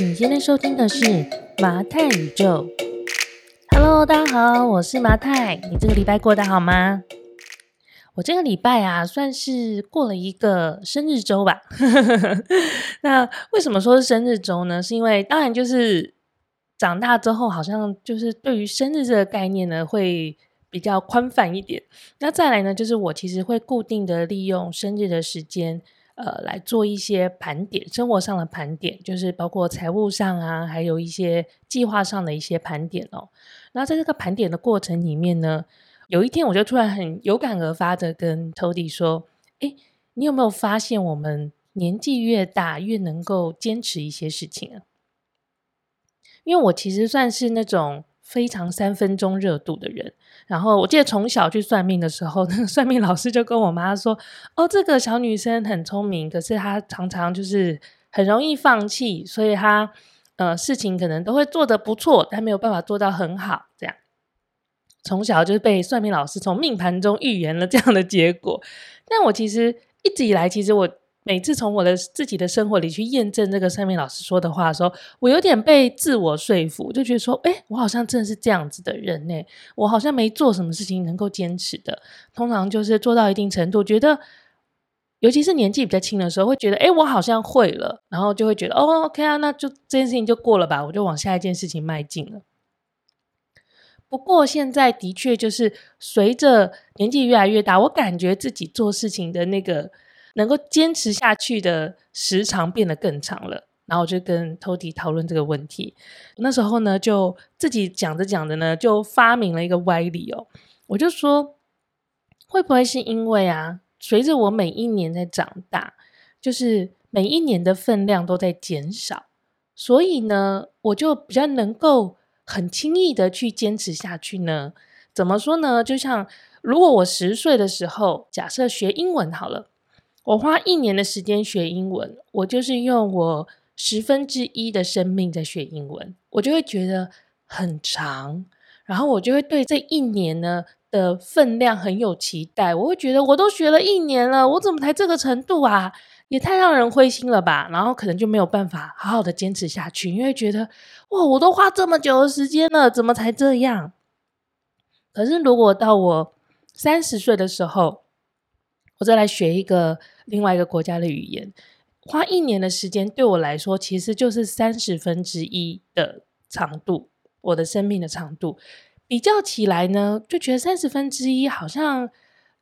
你现在收听的是麻太宇宙。Hello，大家好，我是麻太。你这个礼拜过得好吗？我这个礼拜啊，算是过了一个生日周吧。那为什么说是生日周呢？是因为当然就是长大之后，好像就是对于生日这个概念呢，会比较宽泛一点。那再来呢，就是我其实会固定的利用生日的时间。呃，来做一些盘点，生活上的盘点，就是包括财务上啊，还有一些计划上的一些盘点哦。那在这个盘点的过程里面呢，有一天我就突然很有感而发的跟 Tody 说：“诶，你有没有发现，我们年纪越大，越能够坚持一些事情啊？因为我其实算是那种。”非常三分钟热度的人，然后我记得从小去算命的时候，那 个算命老师就跟我妈说：“哦，这个小女生很聪明，可是她常常就是很容易放弃，所以她呃事情可能都会做得不错，但没有办法做到很好。”这样，从小就是被算命老师从命盘中预言了这样的结果。但我其实一直以来，其实我。每次从我的自己的生活里去验证这个算命老师说的话的时候，我有点被自我说服，就觉得说，哎，我好像真的是这样子的人呢。我好像没做什么事情能够坚持的，通常就是做到一定程度，觉得，尤其是年纪比较轻的时候，会觉得，哎，我好像会了，然后就会觉得，哦，OK 啊，那就这件事情就过了吧，我就往下一件事情迈进了。不过现在的确就是随着年纪越来越大，我感觉自己做事情的那个。能够坚持下去的时长变得更长了，然后我就跟 Tody 讨论这个问题。那时候呢，就自己讲着讲着呢，就发明了一个歪理哦。我就说，会不会是因为啊，随着我每一年在长大，就是每一年的分量都在减少，所以呢，我就比较能够很轻易的去坚持下去呢？怎么说呢？就像如果我十岁的时候，假设学英文好了。我花一年的时间学英文，我就是用我十分之一的生命在学英文，我就会觉得很长，然后我就会对这一年呢的分量很有期待。我会觉得我都学了一年了，我怎么才这个程度啊？也太让人灰心了吧！然后可能就没有办法好好的坚持下去，因为觉得哇，我都花这么久的时间了，怎么才这样？可是如果到我三十岁的时候，我再来学一个另外一个国家的语言，花一年的时间对我来说，其实就是三十分之一的长度，我的生命的长度。比较起来呢，就觉得三十分之一好像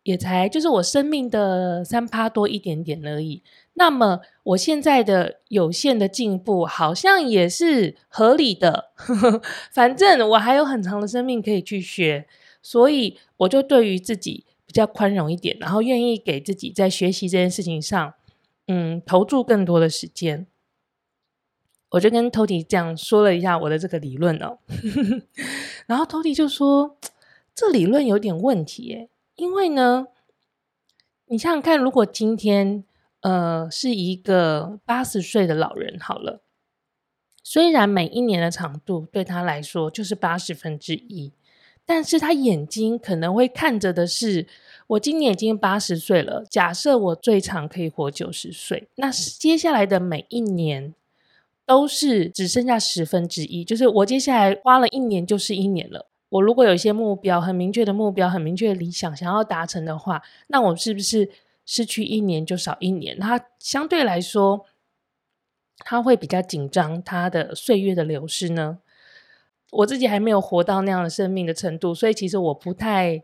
也才就是我生命的三趴多一点点而已。那么我现在的有限的进步，好像也是合理的。反正我还有很长的生命可以去学，所以我就对于自己。比较宽容一点，然后愿意给自己在学习这件事情上，嗯，投注更多的时间。我就跟 Tody 这样说了一下我的这个理论哦，然后 Tody 就说，这理论有点问题耶，因为呢，你想想看，如果今天呃是一个八十岁的老人好了，虽然每一年的长度对他来说就是八十分之一。但是他眼睛可能会看着的是，我今年已经八十岁了。假设我最长可以活九十岁，那接下来的每一年都是只剩下十分之一，就是我接下来花了一年就是一年了。我如果有一些目标，很明确的目标，很明确的理想，想要达成的话，那我是不是失去一年就少一年？他相对来说，他会比较紧张，他的岁月的流失呢？我自己还没有活到那样的生命的程度，所以其实我不太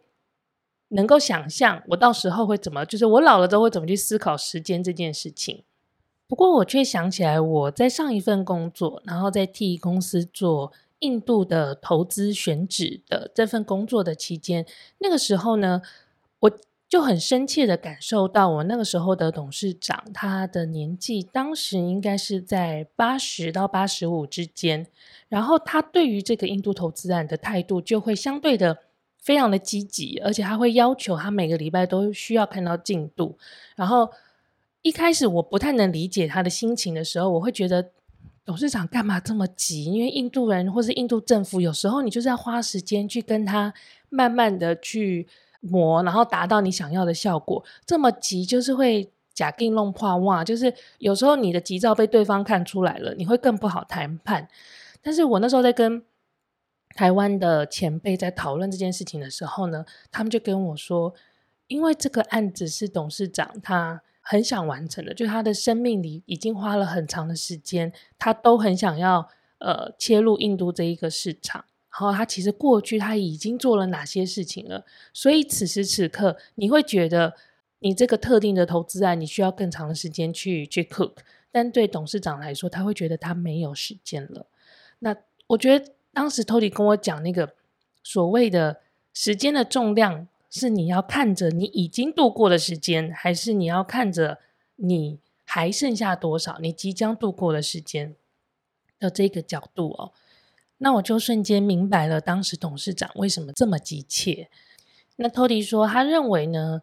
能够想象我到时候会怎么，就是我老了之后会怎么去思考时间这件事情。不过我却想起来，我在上一份工作，然后在替公司做印度的投资选址的这份工作的期间，那个时候呢，我。就很深切的感受到，我那个时候的董事长，他的年纪当时应该是在八十到八十五之间，然后他对于这个印度投资案的态度就会相对的非常的积极，而且他会要求他每个礼拜都需要看到进度。然后一开始我不太能理解他的心情的时候，我会觉得董事长干嘛这么急？因为印度人或是印度政府，有时候你就是要花时间去跟他慢慢的去。磨，然后达到你想要的效果，这么急就是会假定弄破哇，就是有时候你的急躁被对方看出来了，你会更不好谈判。但是我那时候在跟台湾的前辈在讨论这件事情的时候呢，他们就跟我说，因为这个案子是董事长他很想完成的，就他的生命里已经花了很长的时间，他都很想要呃切入印度这一个市场。然后他其实过去他已经做了哪些事情了？所以此时此刻，你会觉得你这个特定的投资案，你需要更长的时间去去 cook。但对董事长来说，他会觉得他没有时间了。那我觉得当时 Tody 跟我讲那个所谓的时间的重量，是你要看着你已经度过的时间，还是你要看着你还剩下多少，你即将度过的时间的这个角度哦。那我就瞬间明白了，当时董事长为什么这么急切。那托迪说，他认为呢，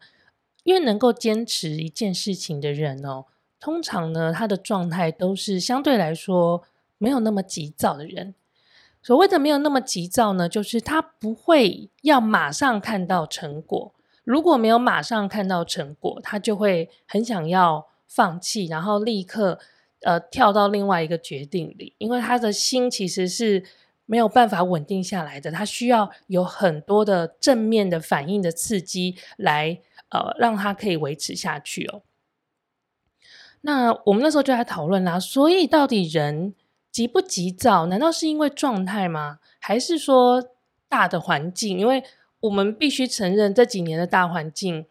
越能够坚持一件事情的人哦，通常呢，他的状态都是相对来说没有那么急躁的人。所谓的没有那么急躁呢，就是他不会要马上看到成果。如果没有马上看到成果，他就会很想要放弃，然后立刻呃跳到另外一个决定里，因为他的心其实是。没有办法稳定下来的，他需要有很多的正面的反应的刺激来，呃，让他可以维持下去哦。那我们那时候就来讨论啦，所以到底人急不急躁？难道是因为状态吗？还是说大的环境？因为我们必须承认这几年的大环境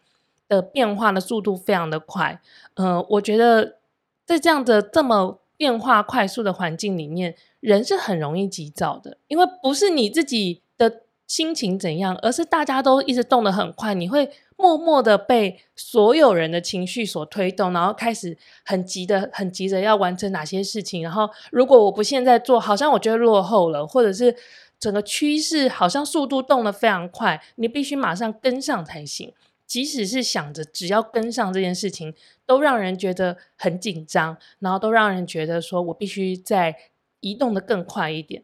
的变化的速度非常的快。呃，我觉得在这样的这么变化快速的环境里面。人是很容易急躁的，因为不是你自己的心情怎样，而是大家都一直动得很快，你会默默的被所有人的情绪所推动，然后开始很急的、很急着要完成哪些事情。然后，如果我不现在做，好像我觉得落后了，或者是整个趋势好像速度动得非常快，你必须马上跟上才行。即使是想着只要跟上这件事情，都让人觉得很紧张，然后都让人觉得说我必须在。移动的更快一点，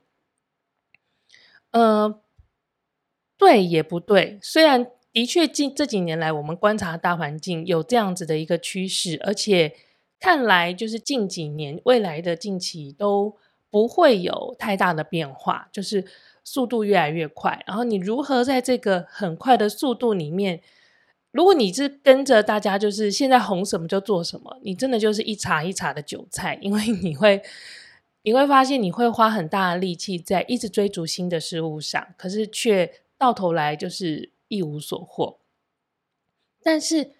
呃，对也不对。虽然的确近这几年来，我们观察大环境有这样子的一个趋势，而且看来就是近几年未来的近期都不会有太大的变化，就是速度越来越快。然后你如何在这个很快的速度里面，如果你是跟着大家，就是现在红什么就做什么，你真的就是一茬一茬的韭菜，因为你会。你会发现，你会花很大的力气在一直追逐新的事物上，可是却到头来就是一无所获。但是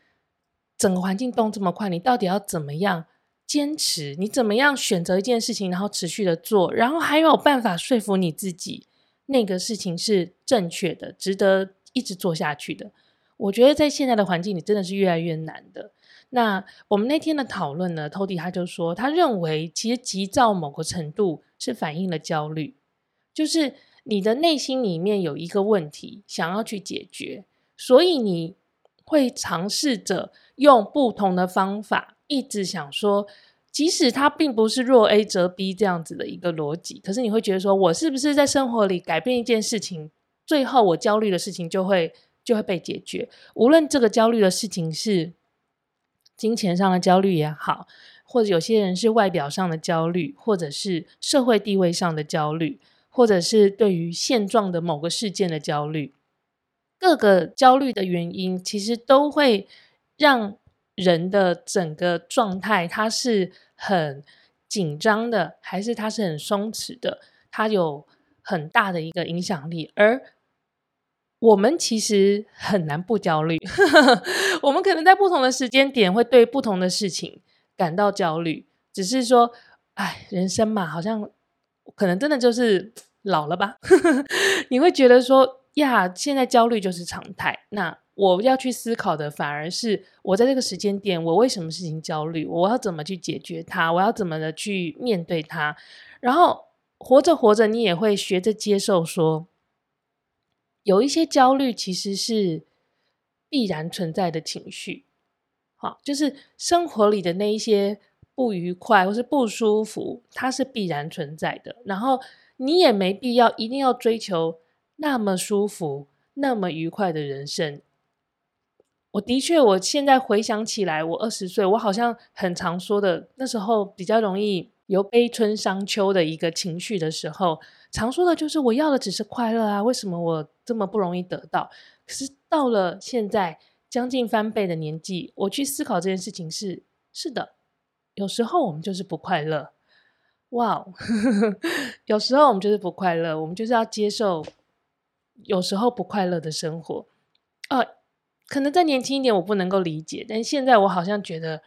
整个环境动这么快，你到底要怎么样坚持？你怎么样选择一件事情，然后持续的做，然后还有办法说服你自己那个事情是正确的，值得一直做下去的？我觉得在现在的环境里，真的是越来越难的。那我们那天的讨论呢，Tody 他就说，他认为其实急躁某个程度是反映了焦虑，就是你的内心里面有一个问题想要去解决，所以你会尝试着用不同的方法，一直想说，即使它并不是若 A 则 B 这样子的一个逻辑，可是你会觉得说，我是不是在生活里改变一件事情，最后我焦虑的事情就会就会被解决，无论这个焦虑的事情是。金钱上的焦虑也好，或者有些人是外表上的焦虑，或者是社会地位上的焦虑，或者是对于现状的某个事件的焦虑，各个焦虑的原因，其实都会让人的整个状态，它是很紧张的，还是它是很松弛的，它有很大的一个影响力，而。我们其实很难不焦虑，我们可能在不同的时间点会对不同的事情感到焦虑，只是说，哎，人生嘛，好像可能真的就是老了吧。你会觉得说，呀，现在焦虑就是常态。那我要去思考的，反而是我在这个时间点，我为什么事情焦虑？我要怎么去解决它？我要怎么的去面对它？然后活着活着，你也会学着接受说。有一些焦虑其实是必然存在的情绪，好，就是生活里的那一些不愉快或是不舒服，它是必然存在的。然后你也没必要一定要追求那么舒服、那么愉快的人生，我的确，我现在回想起来，我二十岁，我好像很常说的，那时候比较容易有悲春伤秋的一个情绪的时候，常说的就是我要的只是快乐啊，为什么我这么不容易得到？可是到了现在将近翻倍的年纪，我去思考这件事情是是的，有时候我们就是不快乐，哇、有时候我们就是不快乐，我们就是要接受有时候不快乐的生活，呃。可能再年轻一点，我不能够理解，但现在我好像觉得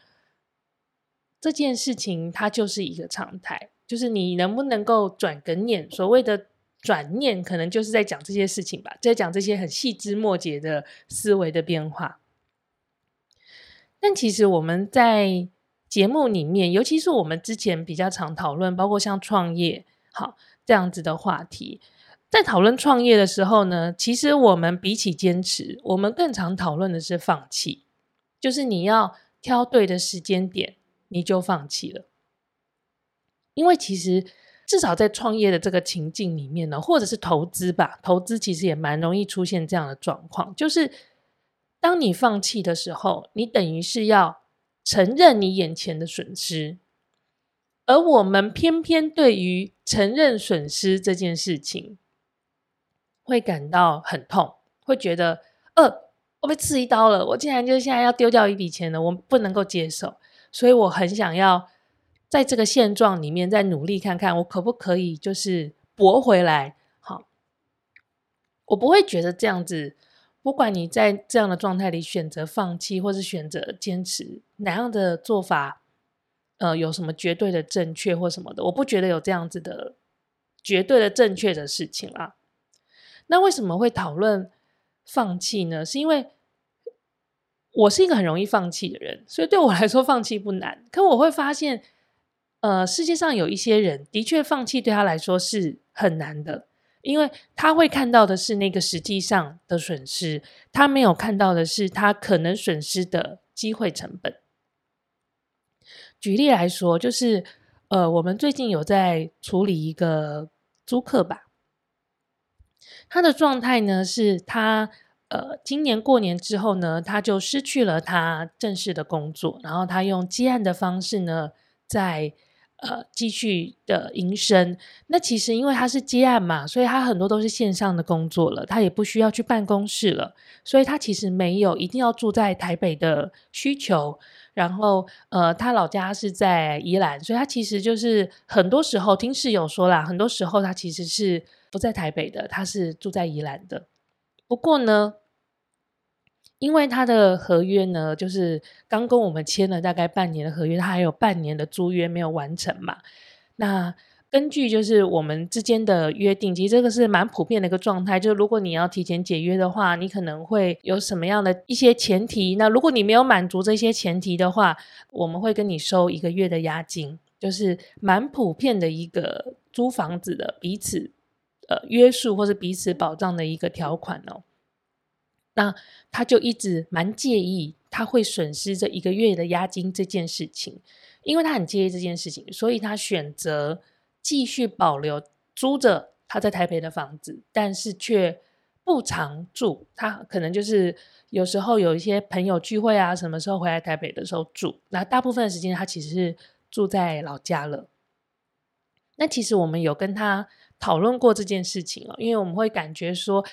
这件事情它就是一个常态，就是你能不能够转个念，所谓的转念，可能就是在讲这些事情吧，在讲这些很细枝末节的思维的变化。但其实我们在节目里面，尤其是我们之前比较常讨论，包括像创业，好，这样子的话题。在讨论创业的时候呢，其实我们比起坚持，我们更常讨论的是放弃。就是你要挑对的时间点，你就放弃了。因为其实至少在创业的这个情境里面呢，或者是投资吧，投资其实也蛮容易出现这样的状况。就是当你放弃的时候，你等于是要承认你眼前的损失，而我们偏偏对于承认损失这件事情，会感到很痛，会觉得，呃，我被刺一刀了，我竟然就现在要丢掉一笔钱了，我不能够接受，所以我很想要在这个现状里面再努力看看，我可不可以就是搏回来。好，我不会觉得这样子，不管你在这样的状态里选择放弃，或是选择坚持，哪样的做法，呃，有什么绝对的正确或什么的，我不觉得有这样子的绝对的正确的事情啦。那为什么会讨论放弃呢？是因为我是一个很容易放弃的人，所以对我来说放弃不难。可我会发现，呃，世界上有一些人的确放弃对他来说是很难的，因为他会看到的是那个实际上的损失，他没有看到的是他可能损失的机会成本。举例来说，就是呃，我们最近有在处理一个租客吧。他的状态呢，是他呃，今年过年之后呢，他就失去了他正式的工作，然后他用接案的方式呢，在呃继续的营生。那其实因为他是接案嘛，所以他很多都是线上的工作了，他也不需要去办公室了，所以他其实没有一定要住在台北的需求。然后呃，他老家是在宜兰，所以他其实就是很多时候听室友说啦，很多时候他其实是。不在台北的，他是住在宜兰的。不过呢，因为他的合约呢，就是刚跟我们签了大概半年的合约，他还有半年的租约没有完成嘛。那根据就是我们之间的约定，其实这个是蛮普遍的一个状态。就是如果你要提前解约的话，你可能会有什么样的一些前提？那如果你没有满足这些前提的话，我们会跟你收一个月的押金，就是蛮普遍的一个租房子的彼此。呃，约束或是彼此保障的一个条款哦，那他就一直蛮介意他会损失这一个月的押金这件事情，因为他很介意这件事情，所以他选择继续保留租着他在台北的房子，但是却不常住。他可能就是有时候有一些朋友聚会啊，什么时候回来台北的时候住，那大部分的时间他其实是住在老家了。那其实我们有跟他。讨论过这件事情哦，因为我们会感觉说，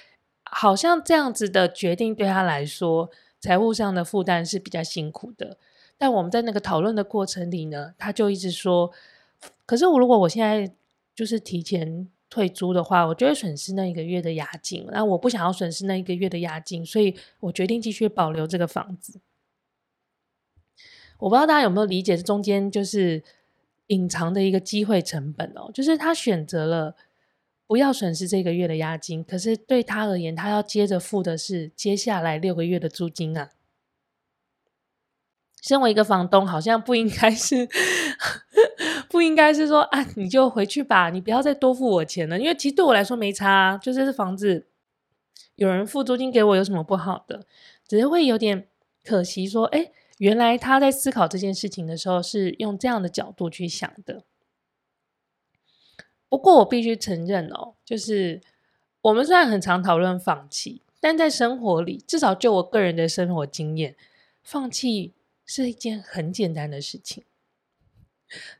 好像这样子的决定对他来说，财务上的负担是比较辛苦的。但我们在那个讨论的过程里呢，他就一直说，可是我如果我现在就是提前退租的话，我就会损失那一个月的押金。那我不想要损失那一个月的押金，所以我决定继续保留这个房子。我不知道大家有没有理解这中间就是隐藏的一个机会成本哦，就是他选择了。不要损失这个月的押金，可是对他而言，他要接着付的是接下来六个月的租金啊。身为一个房东，好像不应该是，不应该是说啊，你就回去吧，你不要再多付我钱了，因为其实对我来说没差啊，就是这房子有人付租金给我有什么不好的？只是会有点可惜，说，哎，原来他在思考这件事情的时候是用这样的角度去想的。不过我必须承认哦，就是我们虽然很常讨论放弃，但在生活里，至少就我个人的生活经验，放弃是一件很简单的事情。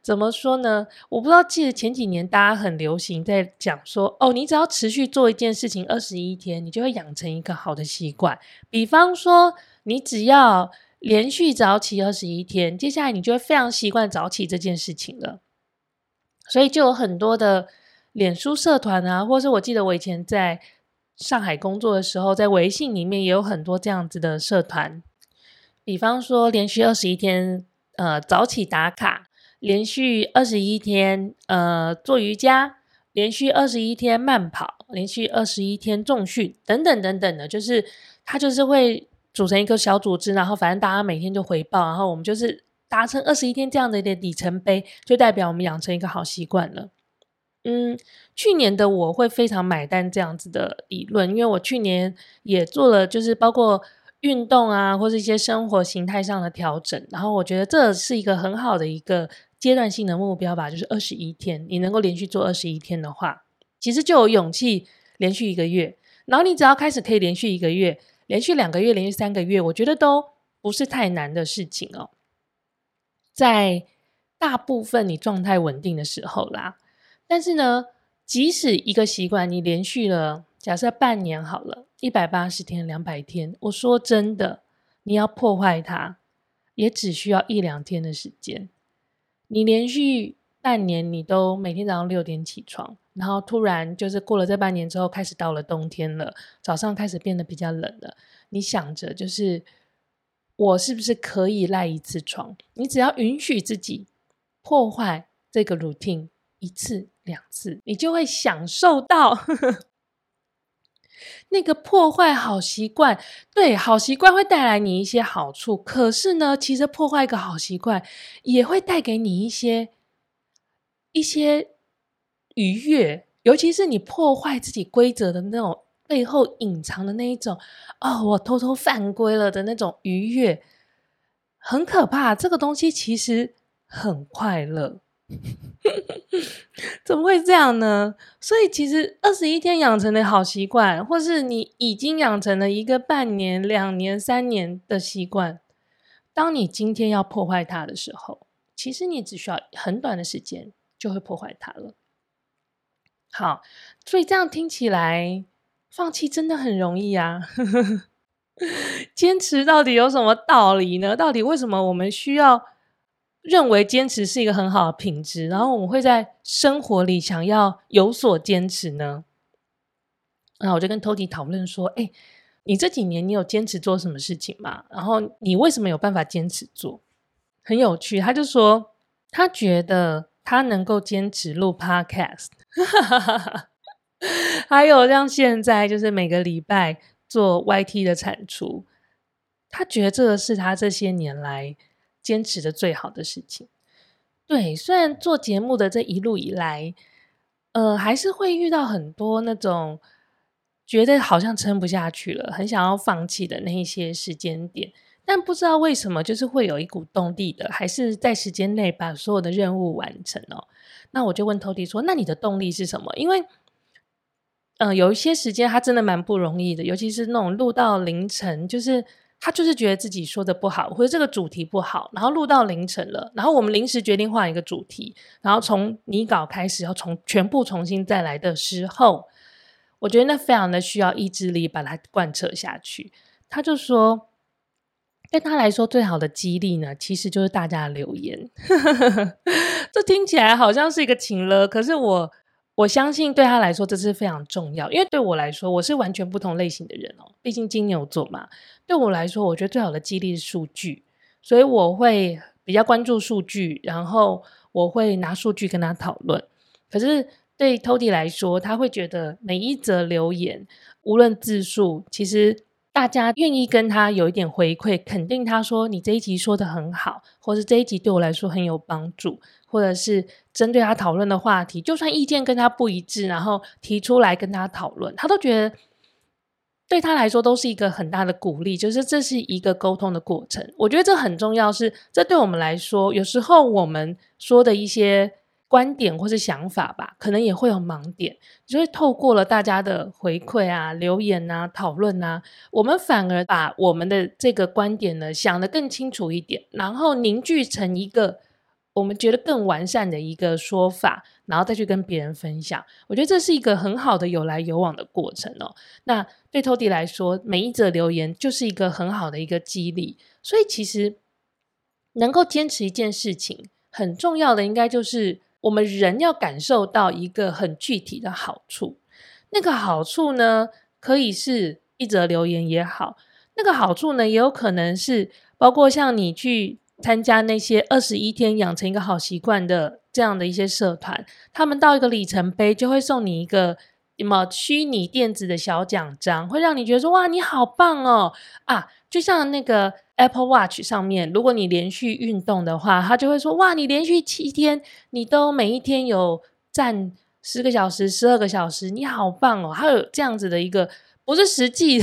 怎么说呢？我不知道，记得前几年大家很流行在讲说，哦，你只要持续做一件事情二十一天，你就会养成一个好的习惯。比方说，你只要连续早起二十一天，接下来你就会非常习惯早起这件事情了。所以就有很多的脸书社团啊，或是我记得我以前在上海工作的时候，在微信里面也有很多这样子的社团。比方说，连续二十一天，呃，早起打卡。连续二十一天，呃，做瑜伽；连续二十一天慢跑；连续二十一天重训，等等等等的，就是它就是会组成一个小组织，然后反正大家每天就回报，然后我们就是达成二十一天这样的一个里程碑，就代表我们养成一个好习惯了。嗯，去年的我会非常买单这样子的理论，因为我去年也做了，就是包括。运动啊，或是一些生活形态上的调整，然后我觉得这是一个很好的一个阶段性的目标吧，就是二十一天，你能够连续做二十一天的话，其实就有勇气连续一个月。然后你只要开始可以连续一个月，连续两个月，连续三个月，我觉得都不是太难的事情哦。在大部分你状态稳定的时候啦，但是呢，即使一个习惯你连续了。假设半年好了，一百八十天、两百天，我说真的，你要破坏它，也只需要一两天的时间。你连续半年，你都每天早上六点起床，然后突然就是过了这半年之后，开始到了冬天了，早上开始变得比较冷了。你想着就是，我是不是可以赖一次床？你只要允许自己破坏这个 routine 一次、两次，你就会享受到。那个破坏好习惯，对，好习惯会带来你一些好处。可是呢，其实破坏一个好习惯，也会带给你一些一些愉悦。尤其是你破坏自己规则的那种背后隐藏的那一种，哦，我偷偷犯规了的那种愉悦，很可怕。这个东西其实很快乐。怎么会这样呢？所以其实二十一天养成的好习惯，或是你已经养成了一个半年、两年、三年的习惯，当你今天要破坏它的时候，其实你只需要很短的时间就会破坏它了。好，所以这样听起来，放弃真的很容易啊。坚持到底有什么道理呢？到底为什么我们需要？认为坚持是一个很好的品质，然后我们会在生活里想要有所坚持呢。然后我就跟 Tody 讨论说：“哎，你这几年你有坚持做什么事情吗？然后你为什么有办法坚持做？很有趣。”他就说他觉得他能够坚持录 Podcast，还有像现在就是每个礼拜做 YT 的产出，他觉得这个是他这些年来。坚持的最好的事情，对。虽然做节目的这一路以来，呃，还是会遇到很多那种觉得好像撑不下去了，很想要放弃的那一些时间点，但不知道为什么，就是会有一股动力的，还是在时间内把所有的任务完成哦。那我就问 Tody 说：“那你的动力是什么？”因为，嗯、有一些时间他真的蛮不容易的，尤其是那种录到凌晨，就是。他就是觉得自己说的不好，或者这个主题不好，然后录到凌晨了，然后我们临时决定换一个主题，然后从拟稿开始要从全部重新再来的时候，我觉得那非常的需要意志力把它贯彻下去。他就说，对他来说最好的激励呢，其实就是大家的留言。这听起来好像是一个情了，可是我。我相信对他来说这是非常重要，因为对我来说我是完全不同类型的人哦。毕竟金牛座嘛，对我来说，我觉得最好的激励是数据，所以我会比较关注数据，然后我会拿数据跟他讨论。可是对 Tody 来说，他会觉得每一则留言，无论字数，其实大家愿意跟他有一点回馈，肯定他说你这一集说得很好，或是这一集对我来说很有帮助。或者是针对他讨论的话题，就算意见跟他不一致，然后提出来跟他讨论，他都觉得对他来说都是一个很大的鼓励。就是这是一个沟通的过程，我觉得这很重要是。这对我们来说，有时候我们说的一些观点或是想法吧，可能也会有盲点，就会透过了大家的回馈啊、留言啊、讨论啊，我们反而把我们的这个观点呢想得更清楚一点，然后凝聚成一个我们觉得更完善的一个说法，然后再去跟别人分享。我觉得这是一个很好的有来有往的过程哦。那对 Tody 来说，每一则留言就是一个很好的一个激励，所以其实能够坚持一件事情，很重要的应该就是。我们人要感受到一个很具体的好处，那个好处呢，可以是一则留言也好，那个好处呢，也有可能是包括像你去参加那些二十一天养成一个好习惯的这样的一些社团，他们到一个里程碑就会送你一个什么虚拟电子的小奖章，会让你觉得说哇，你好棒哦啊，就像那个。Apple Watch 上面，如果你连续运动的话，他就会说：哇，你连续七天，你都每一天有站十个小时、十二个小时，你好棒哦！还有这样子的一个，不是实际，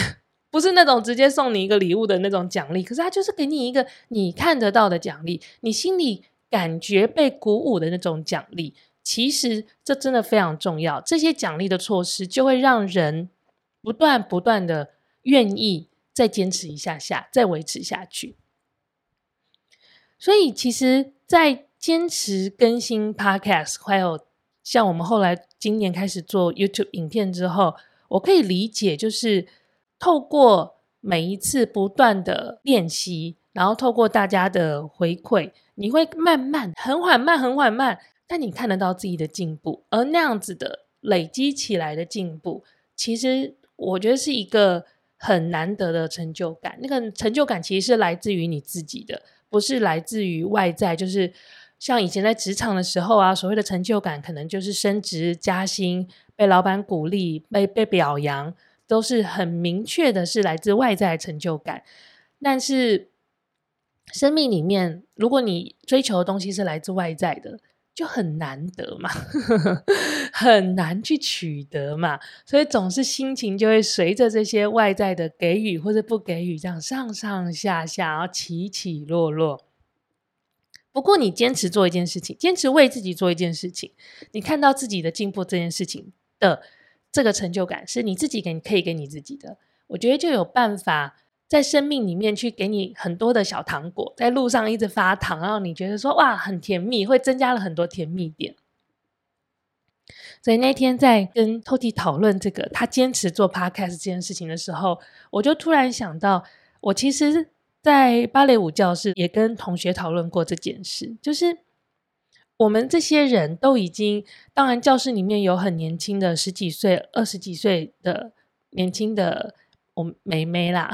不是那种直接送你一个礼物的那种奖励，可是他就是给你一个你看得到的奖励，你心里感觉被鼓舞的那种奖励。其实这真的非常重要，这些奖励的措施就会让人不断不断的愿意。再坚持一下下，再维持下去。所以，其实，在坚持更新 Podcast，还有像我们后来今年开始做 YouTube 影片之后，我可以理解，就是透过每一次不断的练习，然后透过大家的回馈，你会慢慢、很缓慢、很缓慢，但你看得到自己的进步。而那样子的累积起来的进步，其实我觉得是一个。很难得的成就感，那个成就感其实是来自于你自己的，不是来自于外在。就是像以前在职场的时候啊，所谓的成就感，可能就是升职加薪、被老板鼓励、被被表扬，都是很明确的，是来自外在成就感。但是生命里面，如果你追求的东西是来自外在的，就很难得嘛，很难去取得嘛，所以总是心情就会随着这些外在的给予或者不给予，这样上上下下，然后起起落落。不过你坚持做一件事情，坚持为自己做一件事情，你看到自己的进步这件事情的这个成就感，是你自己给可以给你自己的，我觉得就有办法。在生命里面去给你很多的小糖果，在路上一直发糖，然后你觉得说哇很甜蜜，会增加了很多甜蜜点。所以那天在跟 Tody 讨论这个他坚持做 Podcast 这件事情的时候，我就突然想到，我其实，在芭蕾舞教室也跟同学讨论过这件事，就是我们这些人都已经，当然教室里面有很年轻的十几岁、二十几岁的年轻的。我妹妹啦，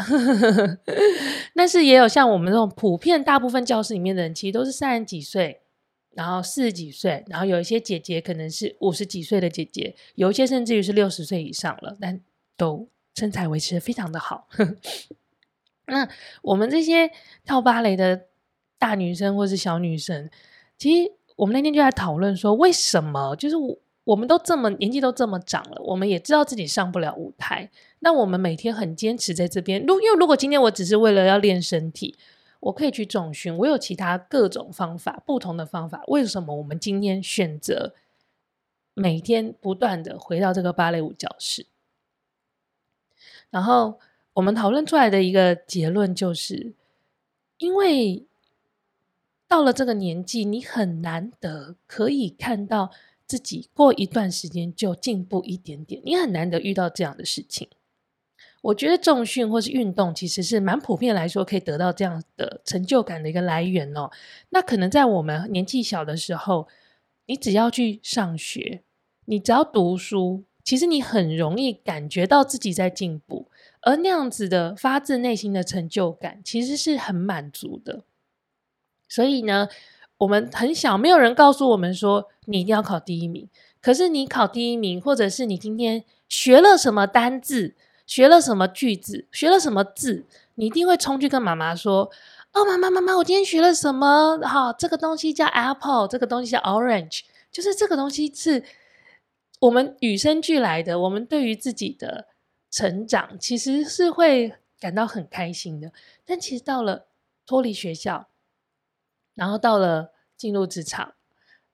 但是也有像我们这种普遍大部分教室里面的人，其实都是三十几岁，然后四十几岁，然后有一些姐姐可能是五十几岁的姐姐，有一些甚至于是六十岁以上了，但都身材维持的非常的好。那我们这些跳芭蕾的大女生或是小女生，其实我们那天就在讨论说，为什么就是我。我们都这么年纪都这么长了，我们也知道自己上不了舞台。那我们每天很坚持在这边。如因为如果今天我只是为了要练身体，我可以去重训，我有其他各种方法，不同的方法。为什么我们今天选择每天不断的回到这个芭蕾舞教室？然后我们讨论出来的一个结论就是，因为到了这个年纪，你很难得可以看到。自己过一段时间就进步一点点，你很难得遇到这样的事情。我觉得重训或是运动其实是蛮普遍来说可以得到这样的成就感的一个来源哦。那可能在我们年纪小的时候，你只要去上学，你只要读书，其实你很容易感觉到自己在进步，而那样子的发自内心的成就感其实是很满足的。所以呢，我们很小，没有人告诉我们说你一定要考第一名。可是你考第一名，或者是你今天学了什么单字，学了什么句子，学了什么字，你一定会冲去跟妈妈说：“哦，妈妈，妈妈，我今天学了什么？好，这个东西叫 apple，这个东西叫 orange，就是这个东西是我们与生俱来的。我们对于自己的成长，其实是会感到很开心的。但其实到了脱离学校。”然后到了进入职场，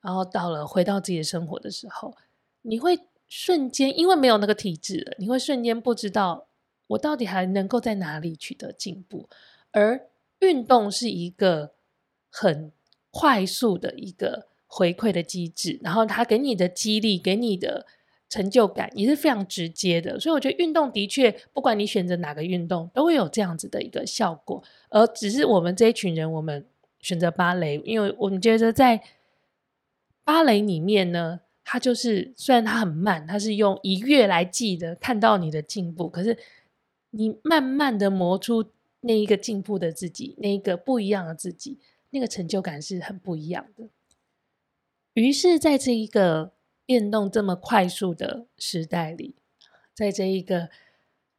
然后到了回到自己的生活的时候，你会瞬间因为没有那个体制了，你会瞬间不知道我到底还能够在哪里取得进步。而运动是一个很快速的一个回馈的机制，然后它给你的激励，给你的。成就感也是非常直接的，所以我觉得运动的确，不管你选择哪个运动，都会有这样子的一个效果。而只是我们这一群人，我们选择芭蕾，因为我们觉得在芭蕾里面呢，它就是虽然它很慢，它是用一月来记的，看到你的进步，可是你慢慢的磨出那一个进步的自己，那一个不一样的自己，那个成就感是很不一样的。于是，在这一个。变动这么快速的时代里，在这一个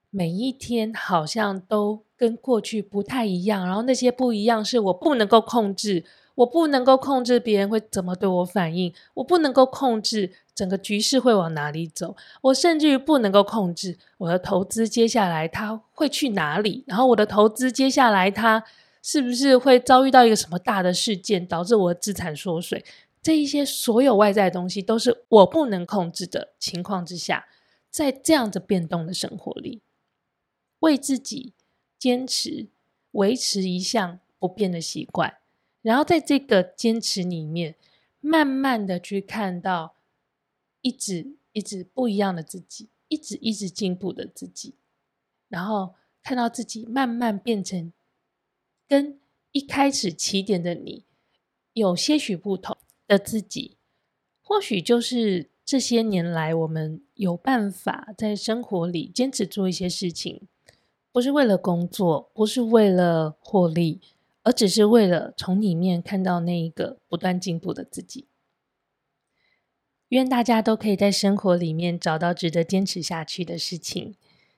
每一天好像都跟过去不太一样，然后那些不一样是我不能够控制，我不能够控制别人会怎么对我反应，我不能够控制整个局势会往哪里走，我甚至于不能够控制我的投资接下来它会去哪里，然后我的投资接下来它是不是会遭遇到一个什么大的事件，导致我的资产缩水。这一些所有外在的东西都是我不能控制的情况之下，在这样子变动的生活里，为自己坚持维持一项不变的习惯，然后在这个坚持里面，慢慢的去看到一直一直不一样的自己，一直一直进步的自己，然后看到自己慢慢变成跟一开始起点的你有些许不同。的自己，或许就是这些年来我们有办法在生活里坚持做一些事情，不是为了工作，不是为了获利，而只是为了从里面看到那一个不断进步的自己。愿大家都可以在生活里面找到值得坚持下去的事情。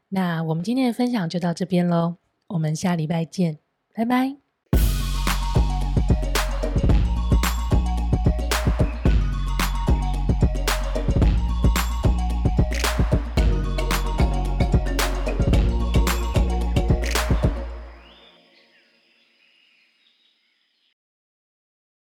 那我们今天的分享就到这边喽，我们下礼拜见，拜拜。